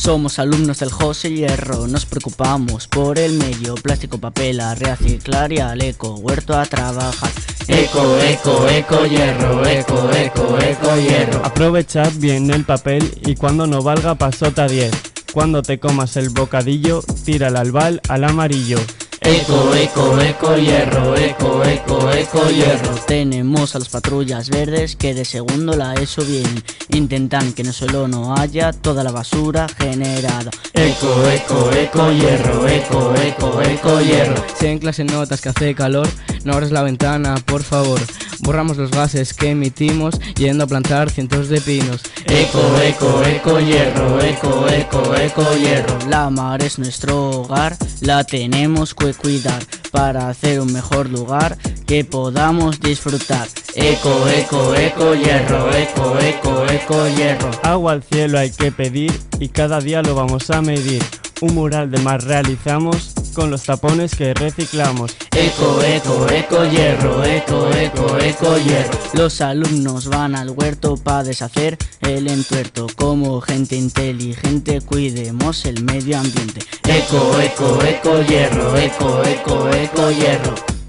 Somos alumnos del José Hierro, nos preocupamos por el medio, plástico, papel, a reciclar y al eco, huerto a trabajar. Eco, eco, eco, hierro, eco, eco, eco, hierro. Aprovechad bien el papel y cuando no valga pasota 10. Cuando te comas el bocadillo, tira el albal al amarillo. Eco, eco, eco, hierro, eco, eco, eco, hierro. Tenemos a las patrullas verdes que de segundo la ESO vienen. Intentan que en el suelo no haya toda la basura generada. Eco, eco, eco, hierro, eco, eco, eco, hierro. Si en clase notas que hace calor, no abres la ventana, por favor. Borramos los gases que emitimos yendo a plantar cientos de pinos. Eco, eco, eco, hierro, eco, eco, eco, hierro. La mar es nuestro hogar, la tenemos que cuidar para hacer un mejor lugar que podamos disfrutar. Eco, eco, eco, hierro, eco, eco, eco, hierro. Agua al cielo hay que pedir y cada día lo vamos a medir. Un mural de mar realizamos con los tapones que reciclamos. Eco, eco, eco, hierro, eco, eco, eco, hierro. Los alumnos van al huerto para deshacer el entuerto. Como gente inteligente cuidemos el medio ambiente. Eco, eco, eco, hierro, eco, eco, eco, hierro.